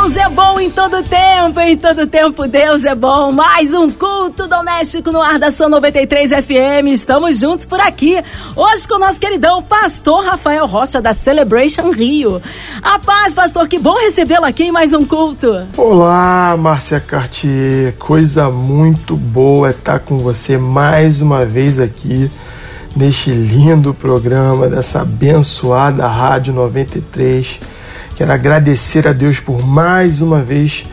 Deus é bom em todo tempo, em todo tempo Deus é bom. Mais um culto doméstico no ar da São 93 FM. Estamos juntos por aqui. Hoje com o nosso queridão pastor Rafael Rocha da Celebration Rio. A paz, pastor, que bom recebê-lo aqui em mais um culto. Olá, Márcia Cartier. Coisa muito boa estar com você mais uma vez aqui neste lindo programa dessa abençoada Rádio 93 Quero agradecer a Deus por mais uma vez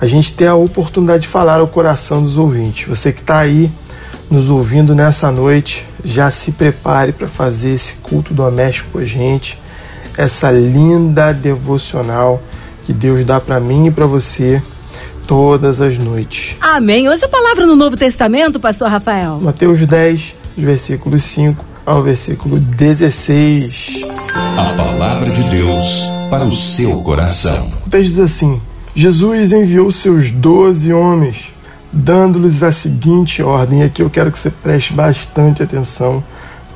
a gente ter a oportunidade de falar ao coração dos ouvintes. Você que está aí nos ouvindo nessa noite, já se prepare para fazer esse culto doméstico com a gente, essa linda devocional que Deus dá para mim e para você todas as noites. Amém. Hoje a palavra no Novo Testamento, pastor Rafael. Mateus 10, versículos 5 ao versículo 16. A palavra de Deus para o seu coração. O texto diz assim: Jesus enviou seus doze homens, dando-lhes a seguinte ordem. E aqui eu quero que você preste bastante atenção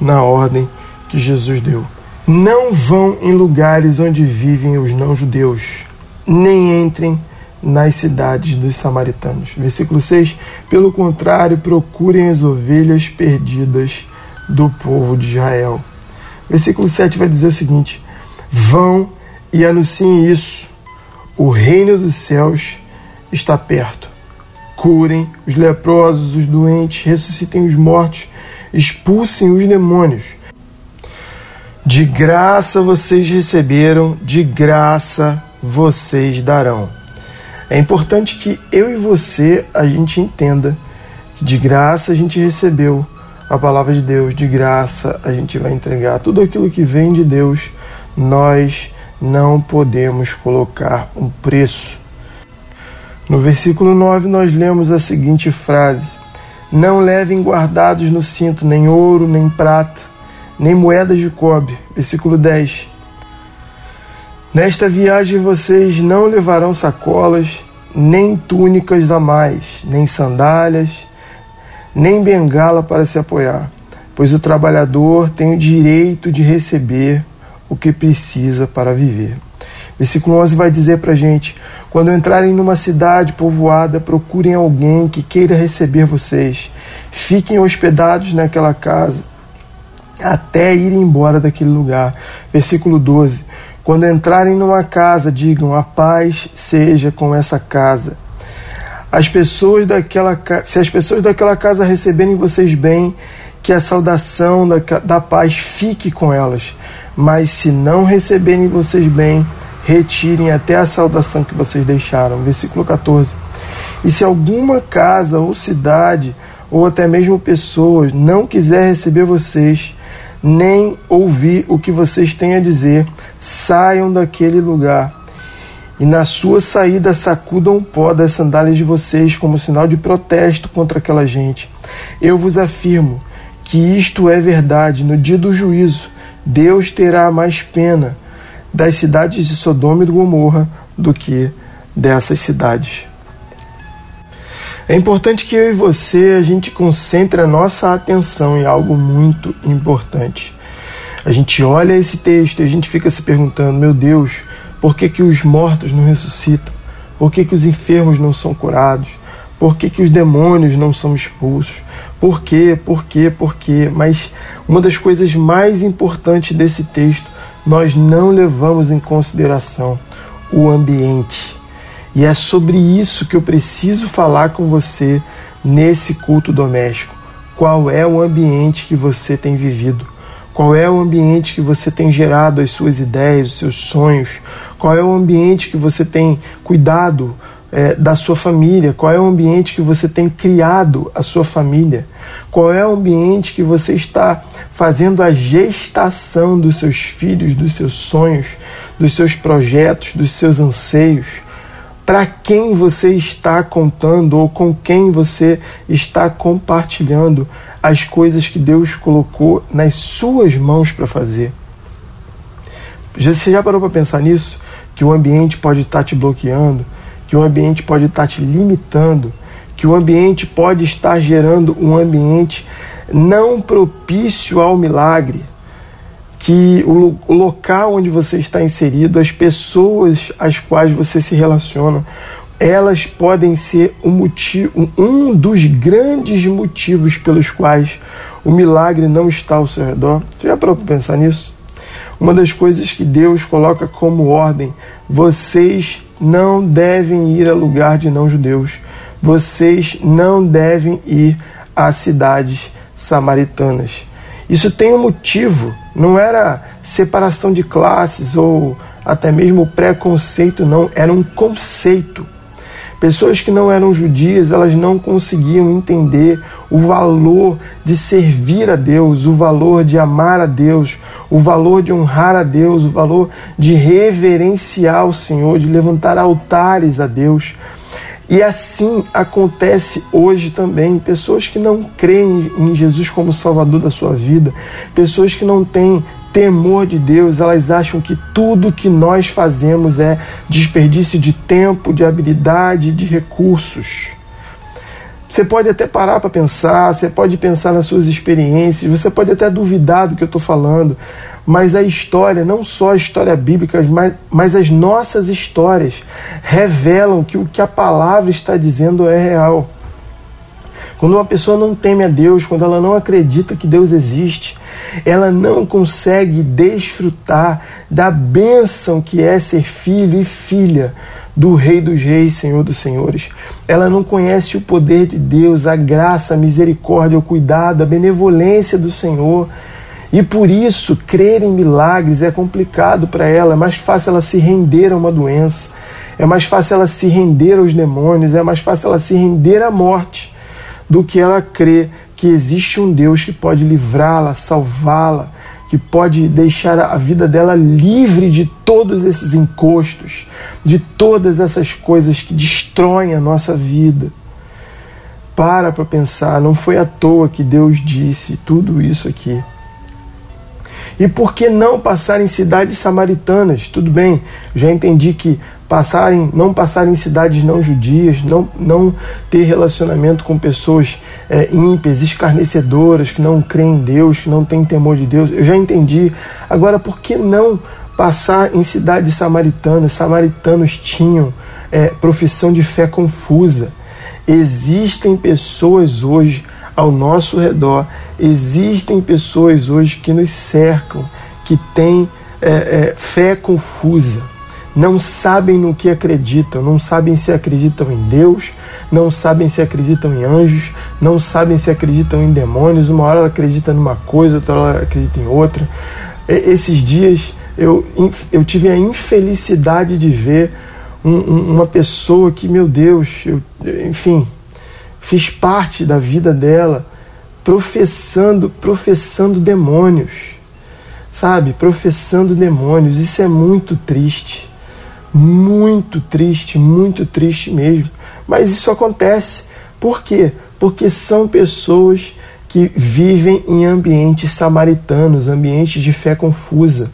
na ordem que Jesus deu. Não vão em lugares onde vivem os não-judeus, nem entrem nas cidades dos samaritanos. Versículo 6: Pelo contrário, procurem as ovelhas perdidas do povo de Israel. Versículo 7 vai dizer o seguinte: Vão e anunciem isso. O reino dos céus está perto. Curem os leprosos, os doentes, ressuscitem os mortos, expulsem os demônios. De graça vocês receberam, de graça vocês darão. É importante que eu e você a gente entenda que de graça a gente recebeu a palavra de Deus, de graça a gente vai entregar tudo aquilo que vem de Deus. Nós não podemos colocar um preço. No versículo 9, nós lemos a seguinte frase: Não levem guardados no cinto nem ouro, nem prata, nem moedas de cobre. Versículo 10. Nesta viagem vocês não levarão sacolas, nem túnicas a mais, nem sandálias, nem bengala para se apoiar, pois o trabalhador tem o direito de receber o que precisa para viver. Versículo 11 vai dizer para a gente: quando entrarem numa cidade povoada, procurem alguém que queira receber vocês. Fiquem hospedados naquela casa até irem embora daquele lugar. Versículo 12: quando entrarem numa casa, digam: a paz seja com essa casa. As pessoas daquela, se as pessoas daquela casa receberem vocês bem, que a saudação da, da paz fique com elas mas se não receberem vocês bem, retirem até a saudação que vocês deixaram. Versículo 14. E se alguma casa ou cidade, ou até mesmo pessoas, não quiser receber vocês, nem ouvir o que vocês têm a dizer, saiam daquele lugar. E na sua saída sacudam o pó das sandálias de vocês como sinal de protesto contra aquela gente. Eu vos afirmo que isto é verdade no dia do juízo Deus terá mais pena das cidades de Sodoma e Gomorra do que dessas cidades. É importante que eu e você a gente concentre a nossa atenção em algo muito importante. A gente olha esse texto e a gente fica se perguntando: meu Deus, por que, que os mortos não ressuscitam? Por que, que os enfermos não são curados? Por que, que os demônios não são expulsos? Por quê? Por quê? Por quê? Mas uma das coisas mais importantes desse texto, nós não levamos em consideração o ambiente. E é sobre isso que eu preciso falar com você nesse culto doméstico. Qual é o ambiente que você tem vivido? Qual é o ambiente que você tem gerado as suas ideias, os seus sonhos? Qual é o ambiente que você tem cuidado é, da sua família? Qual é o ambiente que você tem criado a sua família? Qual é o ambiente que você está fazendo a gestação dos seus filhos, dos seus sonhos, dos seus projetos, dos seus anseios? Para quem você está contando ou com quem você está compartilhando as coisas que Deus colocou nas suas mãos para fazer? Você já parou para pensar nisso? Que o ambiente pode estar te bloqueando, que o ambiente pode estar te limitando, que o ambiente pode estar gerando um ambiente não propício ao milagre, que o, o local onde você está inserido, as pessoas às quais você se relaciona, elas podem ser um, motivo, um dos grandes motivos pelos quais o milagre não está ao seu redor. Você já parou para pensar nisso? Uma das coisas que Deus coloca como ordem: vocês não devem ir a lugar de não-judeus, vocês não devem ir a cidades samaritanas. Isso tem um motivo, não era separação de classes ou até mesmo preconceito, não, era um conceito. Pessoas que não eram judias, elas não conseguiam entender o valor de servir a Deus, o valor de amar a Deus, o valor de honrar a Deus, o valor de reverenciar o Senhor, de levantar altares a Deus. E assim acontece hoje também. Pessoas que não creem em Jesus como Salvador da sua vida, pessoas que não têm temor de Deus, elas acham que tudo que nós fazemos é desperdício de tempo, de habilidade, de recursos. Você pode até parar para pensar, você pode pensar nas suas experiências, você pode até duvidar do que eu estou falando, mas a história, não só a história bíblica, mas, mas as nossas histórias revelam que o que a palavra está dizendo é real. Quando uma pessoa não teme a Deus, quando ela não acredita que Deus existe, ela não consegue desfrutar da bênção que é ser filho e filha do Rei dos Reis, Senhor dos Senhores. Ela não conhece o poder de Deus, a graça, a misericórdia, o cuidado, a benevolência do Senhor. E por isso, crer em milagres é complicado para ela, é mais fácil ela se render a uma doença, é mais fácil ela se render aos demônios, é mais fácil ela se render à morte do que ela crer que existe um Deus que pode livrá-la, salvá-la, que pode deixar a vida dela livre de todos esses encostos, de todas essas coisas que destroem a nossa vida. Para para pensar, não foi à toa que Deus disse tudo isso aqui. E por que não passar em cidades samaritanas? Tudo bem, já entendi que passarem, não passar em cidades não judias, não, não ter relacionamento com pessoas é, ímpias, escarnecedoras, que não creem em Deus, que não têm temor de Deus. Eu já entendi. Agora, por que não passar em cidades samaritanas? Samaritanos tinham é, profissão de fé confusa. Existem pessoas hoje ao nosso redor, existem pessoas hoje que nos cercam, que têm é, é, fé confusa não sabem no que acreditam, não sabem se acreditam em Deus, não sabem se acreditam em anjos, não sabem se acreditam em demônios. Uma hora ela acredita numa coisa, outra hora ela acredita em outra. Esses dias eu, eu tive a infelicidade de ver um, uma pessoa que, meu Deus, eu, enfim, fiz parte da vida dela professando, professando demônios, sabe? Professando demônios. Isso é muito triste. Muito triste, muito triste mesmo. Mas isso acontece. Por quê? Porque são pessoas que vivem em ambientes samaritanos, ambientes de fé confusa,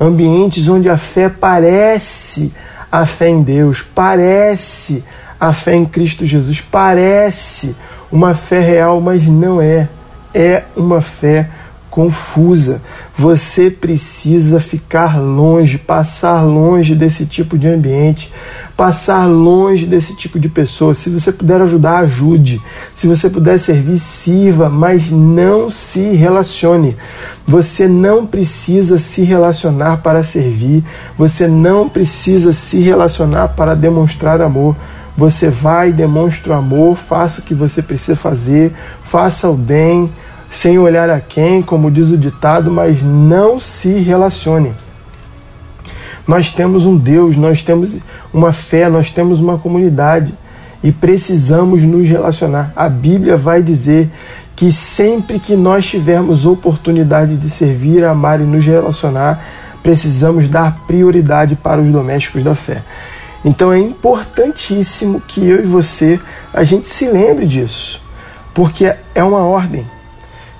ambientes onde a fé parece a fé em Deus, parece a fé em Cristo Jesus, parece uma fé real, mas não é. É uma fé confusa. Você precisa ficar longe, passar longe desse tipo de ambiente, passar longe desse tipo de pessoa. Se você puder ajudar, ajude. Se você puder servir, sirva, mas não se relacione. Você não precisa se relacionar para servir, você não precisa se relacionar para demonstrar amor. Você vai, demonstra o amor, faça o que você precisa fazer, faça o bem sem olhar a quem, como diz o ditado, mas não se relacione. Nós temos um Deus, nós temos uma fé, nós temos uma comunidade e precisamos nos relacionar. A Bíblia vai dizer que sempre que nós tivermos oportunidade de servir, amar e nos relacionar, precisamos dar prioridade para os domésticos da fé. Então é importantíssimo que eu e você a gente se lembre disso, porque é uma ordem.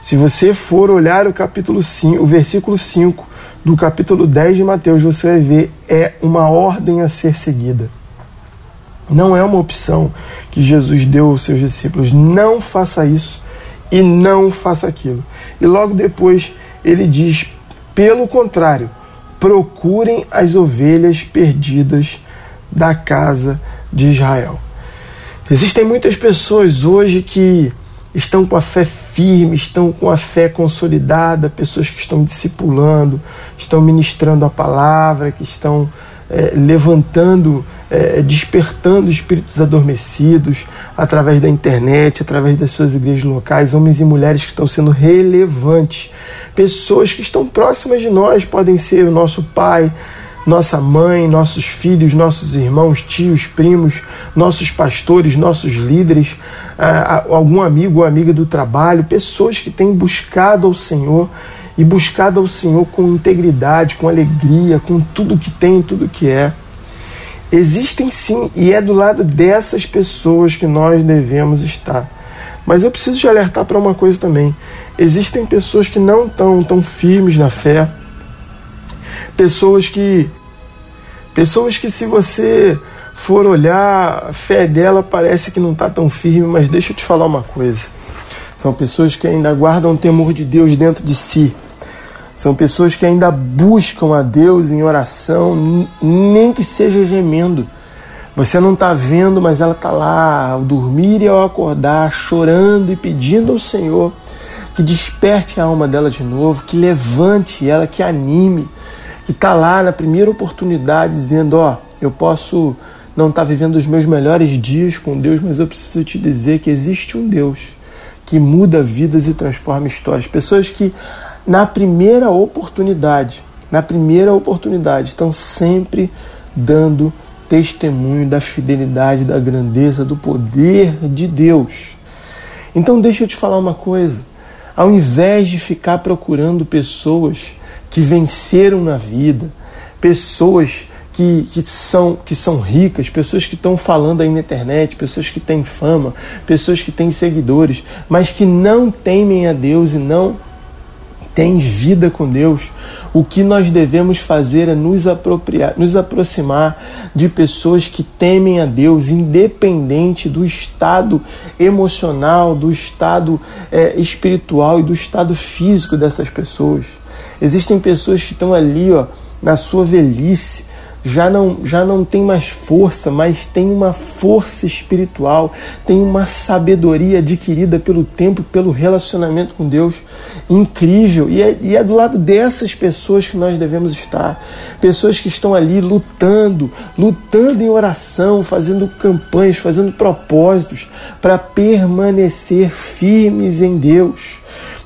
Se você for olhar o capítulo 5, o versículo 5 do capítulo 10 de Mateus, você vai ver é uma ordem a ser seguida. Não é uma opção que Jesus deu aos seus discípulos. Não faça isso e não faça aquilo. E logo depois ele diz: pelo contrário, procurem as ovelhas perdidas da casa de Israel. Existem muitas pessoas hoje que estão com a fé firme, estão com a fé consolidada, pessoas que estão discipulando, estão ministrando a palavra, que estão é, levantando, é, despertando espíritos adormecidos através da internet, através das suas igrejas locais, homens e mulheres que estão sendo relevantes, pessoas que estão próximas de nós, podem ser o nosso pai, nossa mãe, nossos filhos, nossos irmãos, tios, primos, nossos pastores, nossos líderes, algum amigo ou amiga do trabalho, pessoas que têm buscado ao Senhor e buscado ao Senhor com integridade, com alegria, com tudo que tem, tudo que é. Existem sim, e é do lado dessas pessoas que nós devemos estar. Mas eu preciso te alertar para uma coisa também. Existem pessoas que não estão tão firmes na fé, pessoas que pessoas que se você for olhar a fé dela parece que não está tão firme, mas deixa eu te falar uma coisa. São pessoas que ainda guardam o temor de Deus dentro de si. São pessoas que ainda buscam a Deus em oração, nem que seja gemendo. Você não está vendo, mas ela está lá, ao dormir e ao acordar, chorando e pedindo ao Senhor que desperte a alma dela de novo, que levante ela, que anime, que está lá na primeira oportunidade dizendo: Ó, eu posso não estar tá vivendo os meus melhores dias com Deus, mas eu preciso te dizer que existe um Deus que muda vidas e transforma histórias. Pessoas que, na primeira oportunidade, na primeira oportunidade, estão sempre dando testemunho da fidelidade, da grandeza, do poder de Deus. Então, deixa eu te falar uma coisa. Ao invés de ficar procurando pessoas que venceram na vida, pessoas que, que, são, que são ricas, pessoas que estão falando aí na internet, pessoas que têm fama, pessoas que têm seguidores, mas que não temem a Deus e não têm vida com Deus. O que nós devemos fazer é nos apropriar, nos aproximar de pessoas que temem a Deus, independente do estado emocional, do estado é, espiritual e do estado físico dessas pessoas. Existem pessoas que estão ali, ó, na sua velhice, já não, já não tem mais força, mas tem uma força espiritual, tem uma sabedoria adquirida pelo tempo, pelo relacionamento com Deus incrível. E é, e é do lado dessas pessoas que nós devemos estar. Pessoas que estão ali lutando, lutando em oração, fazendo campanhas, fazendo propósitos para permanecer firmes em Deus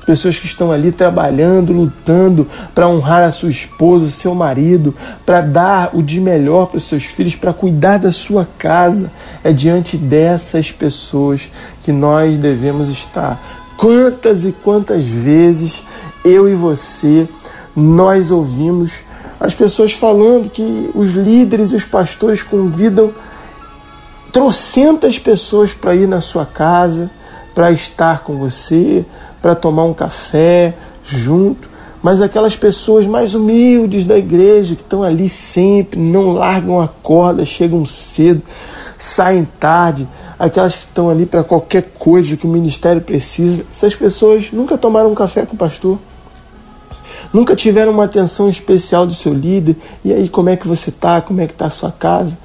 pessoas que estão ali trabalhando, lutando para honrar a sua esposa, o seu marido, para dar o de melhor para os seus filhos, para cuidar da sua casa. É diante dessas pessoas que nós devemos estar. Quantas e quantas vezes eu e você nós ouvimos as pessoas falando que os líderes e os pastores convidam trocentas pessoas para ir na sua casa, para estar com você, para tomar um café junto, mas aquelas pessoas mais humildes da igreja que estão ali sempre, não largam a corda, chegam cedo, saem tarde, aquelas que estão ali para qualquer coisa que o ministério precisa, essas pessoas nunca tomaram um café com o pastor. Nunca tiveram uma atenção especial do seu líder. E aí, como é que você está? Como é que está a sua casa?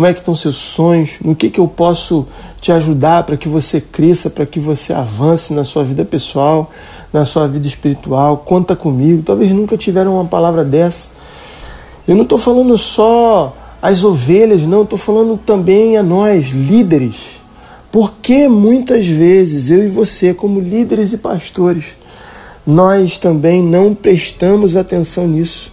Como é que estão seus sonhos? No que, que eu posso te ajudar para que você cresça, para que você avance na sua vida pessoal, na sua vida espiritual? Conta comigo. Talvez nunca tiveram uma palavra dessa. Eu não estou falando só as ovelhas, não, estou falando também a nós, líderes. Porque muitas vezes eu e você, como líderes e pastores, nós também não prestamos atenção nisso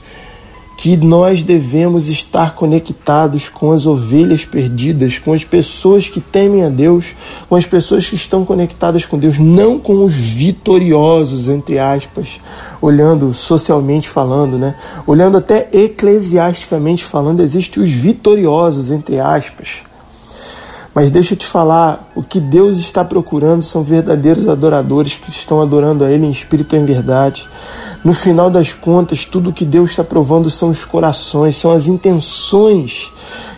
que nós devemos estar conectados com as ovelhas perdidas, com as pessoas que temem a Deus, com as pessoas que estão conectadas com Deus, não com os vitoriosos, entre aspas, olhando socialmente falando, né? Olhando até eclesiasticamente falando, existem os vitoriosos, entre aspas. Mas deixa eu te falar, o que Deus está procurando são verdadeiros adoradores que estão adorando a Ele em espírito e em verdade. No final das contas, tudo que Deus está provando são os corações, são as intenções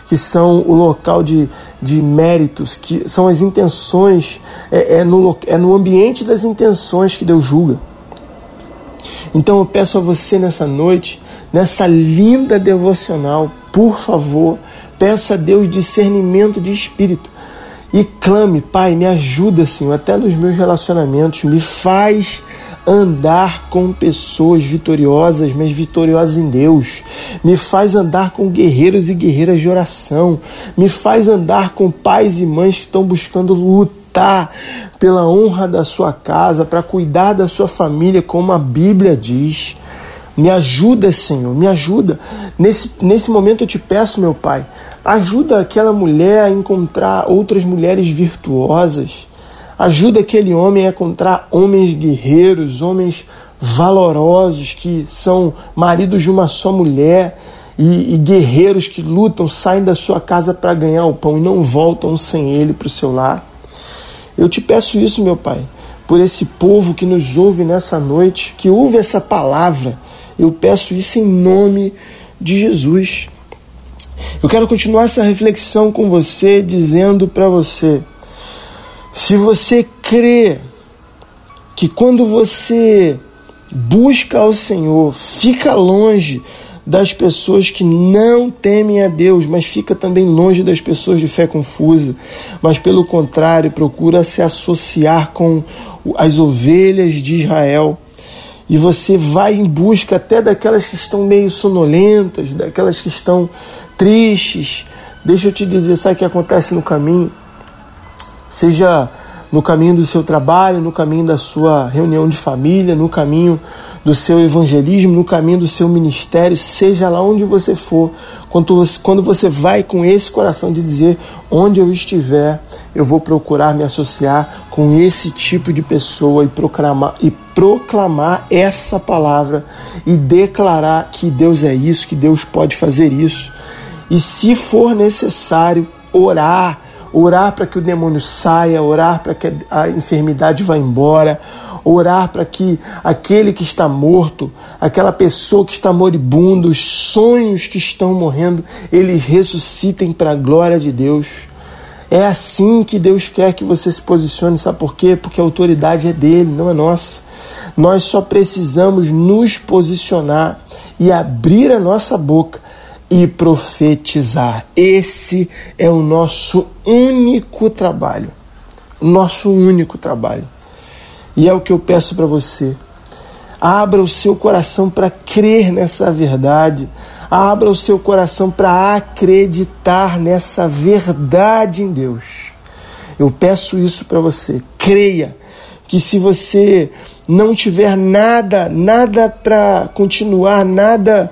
que são o local de de méritos, que são as intenções, é, é, no, é no ambiente das intenções que Deus julga. Então eu peço a você nessa noite, nessa linda devocional, por favor, peça a Deus discernimento de espírito e clame, Pai, me ajuda, Senhor, até nos meus relacionamentos, me faz andar com pessoas vitoriosas, mas vitoriosas em Deus. Me faz andar com guerreiros e guerreiras de oração. Me faz andar com pais e mães que estão buscando lutar pela honra da sua casa, para cuidar da sua família, como a Bíblia diz. Me ajuda, Senhor, me ajuda. Nesse, nesse momento eu te peço, meu Pai, ajuda aquela mulher a encontrar outras mulheres virtuosas. Ajuda aquele homem a encontrar homens guerreiros, homens valorosos que são maridos de uma só mulher e, e guerreiros que lutam, saem da sua casa para ganhar o pão e não voltam sem ele para o seu lar. Eu te peço isso, meu Pai, por esse povo que nos ouve nessa noite, que ouve essa palavra eu peço isso em nome de Jesus. Eu quero continuar essa reflexão com você, dizendo para você: se você crê que quando você busca ao Senhor, fica longe das pessoas que não temem a Deus, mas fica também longe das pessoas de fé confusa, mas pelo contrário, procura se associar com as ovelhas de Israel e você vai em busca até daquelas que estão meio sonolentas, daquelas que estão tristes. Deixa eu te dizer, sabe o que acontece no caminho? Seja no caminho do seu trabalho, no caminho da sua reunião de família, no caminho do seu evangelismo, no caminho do seu ministério, seja lá onde você for, quando você, quando você vai com esse coração de dizer: onde eu estiver, eu vou procurar me associar com esse tipo de pessoa e proclamar, e proclamar essa palavra e declarar que Deus é isso, que Deus pode fazer isso. E se for necessário, orar orar para que o demônio saia, orar para que a enfermidade vá embora, orar para que aquele que está morto, aquela pessoa que está moribunda, os sonhos que estão morrendo, eles ressuscitem para a glória de Deus. É assim que Deus quer que você se posicione, sabe por quê? Porque a autoridade é dele, não é nossa. Nós só precisamos nos posicionar e abrir a nossa boca e profetizar. Esse é o nosso único trabalho. Nosso único trabalho. E é o que eu peço para você. Abra o seu coração para crer nessa verdade. Abra o seu coração para acreditar nessa verdade em Deus. Eu peço isso para você. Creia que se você não tiver nada, nada para continuar, nada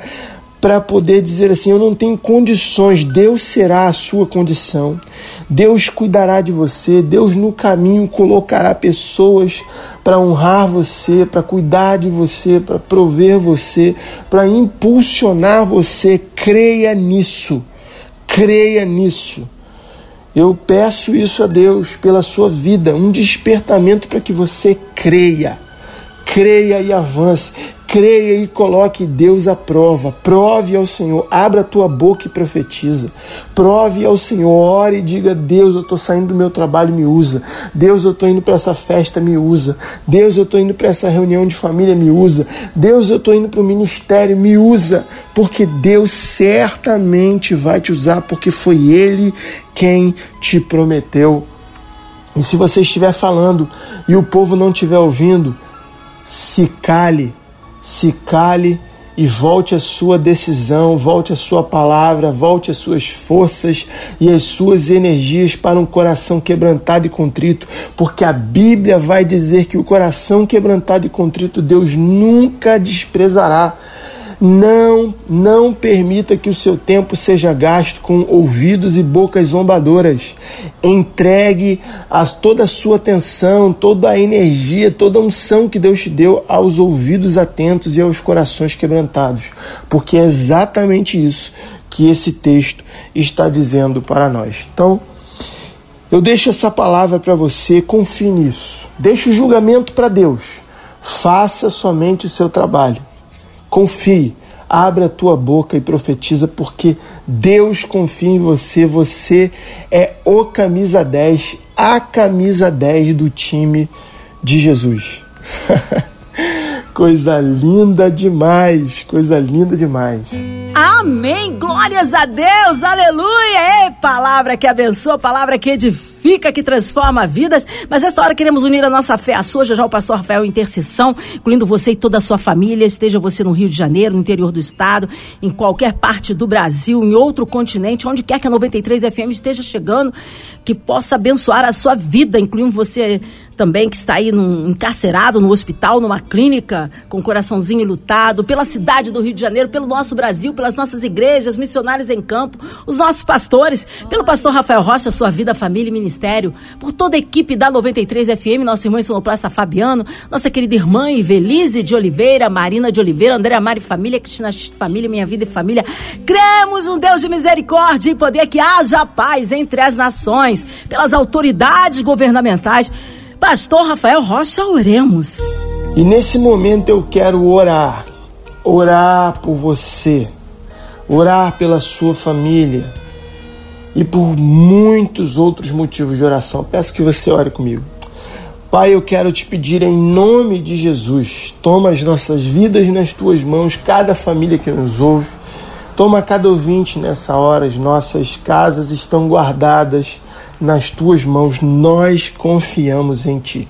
para poder dizer assim: eu não tenho condições, Deus será a sua condição. Deus cuidará de você, Deus no caminho colocará pessoas para honrar você, para cuidar de você, para prover você, para impulsionar você. Creia nisso. Creia nisso. Eu peço isso a Deus pela sua vida, um despertamento para que você creia. Creia e avance. Creia e coloque Deus à prova. Prove ao Senhor. Abra a tua boca e profetiza. Prove ao Senhor. Ore e diga: Deus, eu estou saindo do meu trabalho, me usa. Deus, eu estou indo para essa festa, me usa. Deus, eu estou indo para essa reunião de família, me usa. Deus, eu estou indo para o ministério, me usa. Porque Deus certamente vai te usar, porque foi Ele quem te prometeu. E se você estiver falando e o povo não estiver ouvindo, se cale se cale e volte a sua decisão, volte a sua palavra, volte as suas forças e as suas energias para um coração quebrantado e contrito, porque a Bíblia vai dizer que o coração quebrantado e contrito Deus nunca desprezará. Não, não permita que o seu tempo seja gasto com ouvidos e bocas zombadoras. Entregue as, toda a sua atenção, toda a energia, toda a unção que Deus te deu aos ouvidos atentos e aos corações quebrantados, porque é exatamente isso que esse texto está dizendo para nós. Então, eu deixo essa palavra para você, confie nisso. Deixe o julgamento para Deus. Faça somente o seu trabalho. Confie, Abre a tua boca e profetiza, porque Deus confia em você. Você é o camisa 10, a camisa 10 do time de Jesus. coisa linda demais, coisa linda demais. Amém! Glórias a Deus! Aleluia! Ei, palavra que abençoa, palavra que edifica, que transforma vidas. Mas nesta hora queremos unir a nossa fé à sua, já, já o pastor Rafael Intercessão, incluindo você e toda a sua família, esteja você no Rio de Janeiro, no interior do estado, em qualquer parte do Brasil, em outro continente, onde quer que a 93 FM esteja chegando, que possa abençoar a sua vida, incluindo você também que está aí num, encarcerado no hospital, numa clínica, com o coraçãozinho lutado, pela cidade do Rio de Janeiro, pelo nosso Brasil, pelas nossas igrejas, missionários em campo, os nossos pastores, pelo pastor Rafael Rocha, sua vida, família e ministério, por toda a equipe da 93 FM, nosso irmão sonoplasta Fabiano, nossa querida irmã Ivelise de Oliveira, Marina de Oliveira, Andréa Mari Família, Cristina Família, Minha Vida e Família. Cremos um Deus de misericórdia e poder que haja paz entre as nações, pelas autoridades governamentais, Pastor Rafael Rocha, oremos. E nesse momento eu quero orar, orar por você, orar pela sua família e por muitos outros motivos de oração. Peço que você ore comigo. Pai, eu quero te pedir em nome de Jesus, toma as nossas vidas nas tuas mãos, cada família que nos ouve, toma cada ouvinte nessa hora, as nossas casas estão guardadas nas tuas mãos, nós confiamos em ti.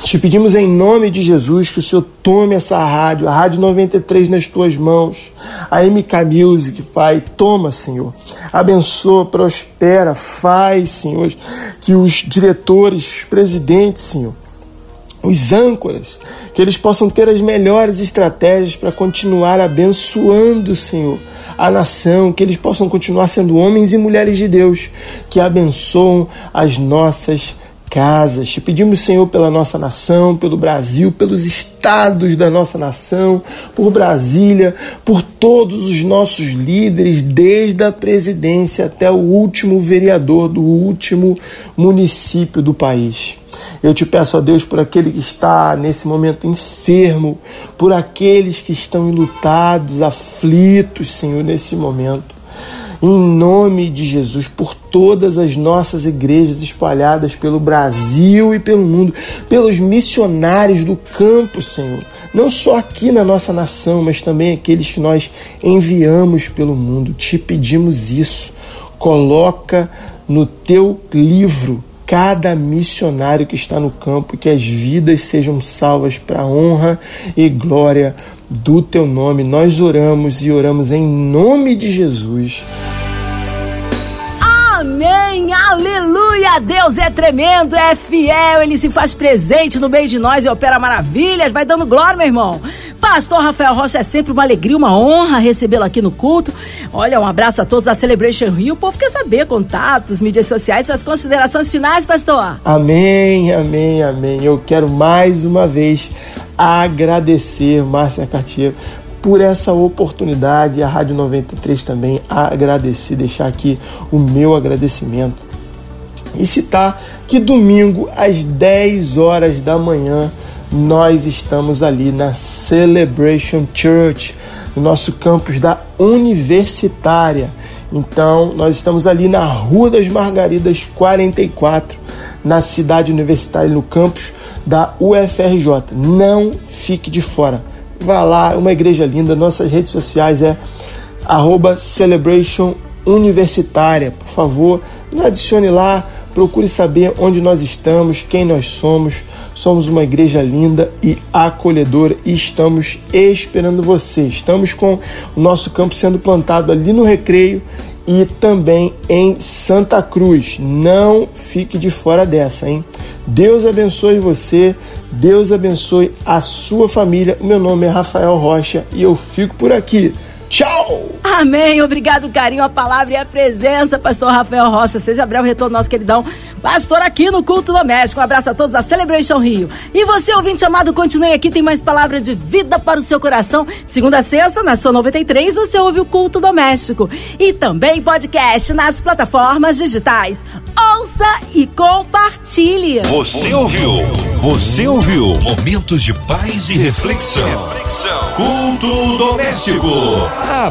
Te pedimos em nome de Jesus que o Senhor tome essa rádio, a Rádio 93 nas tuas mãos, a MK Music, Pai, toma, Senhor. Abençoa, prospera, faz, Senhor, que os diretores, presidentes, Senhor, os âncoras, que eles possam ter as melhores estratégias para continuar abençoando, Senhor, a nação, que eles possam continuar sendo homens e mulheres de Deus que abençoam as nossas casas. Te pedimos, Senhor, pela nossa nação, pelo Brasil, pelos estados da nossa nação, por Brasília, por todos os nossos líderes, desde a presidência até o último vereador do último município do país. Eu te peço a Deus por aquele que está nesse momento enfermo, por aqueles que estão enlutados, aflitos, Senhor, nesse momento. Em nome de Jesus, por todas as nossas igrejas espalhadas pelo Brasil e pelo mundo, pelos missionários do campo, Senhor. Não só aqui na nossa nação, mas também aqueles que nós enviamos pelo mundo. Te pedimos isso. Coloca no teu livro cada missionário que está no campo, que as vidas sejam salvas para honra e glória do teu nome. Nós oramos e oramos em nome de Jesus. Amém, aleluia, Deus é tremendo, é fiel, Ele se faz presente no meio de nós e opera maravilhas, vai dando glória, meu irmão. Pastor Rafael Rocha, é sempre uma alegria, uma honra recebê-lo aqui no culto. Olha, um abraço a todos da Celebration Rio. O povo quer saber contatos, mídias sociais, suas considerações finais, pastor. Amém, amém, amém. Eu quero mais uma vez agradecer, Márcia Cartier, por essa oportunidade. A Rádio 93 também agradecer, deixar aqui o meu agradecimento. E citar que domingo, às 10 horas da manhã, nós estamos ali na Celebration Church, no nosso campus da Universitária. Então, nós estamos ali na Rua das Margaridas 44, na cidade universitária, no campus da UFRJ. Não fique de fora. Vá lá, uma igreja linda. Nossas redes sociais é arroba Celebration Universitária. Por favor, nos adicione lá, procure saber onde nós estamos, quem nós somos Somos uma igreja linda e acolhedora e estamos esperando você. Estamos com o nosso campo sendo plantado ali no Recreio e também em Santa Cruz. Não fique de fora dessa, hein? Deus abençoe você, Deus abençoe a sua família. O meu nome é Rafael Rocha e eu fico por aqui. Tchau! Amém. Obrigado, carinho, a palavra e a presença, pastor Rafael Rocha. Seja breve o retorno nosso queridão, pastor aqui no Culto Doméstico. Um abraço a todos da Celebration Rio. E você, ouvinte amado, continue aqui, tem mais palavra de vida para o seu coração. Segunda a sexta, na sua 93, você ouve o Culto Doméstico. E também podcast nas plataformas digitais. Ouça e compartilhe. Você ouviu? Você ouviu Momentos de Paz e Reflexão. Reflexão. Culto doméstico. A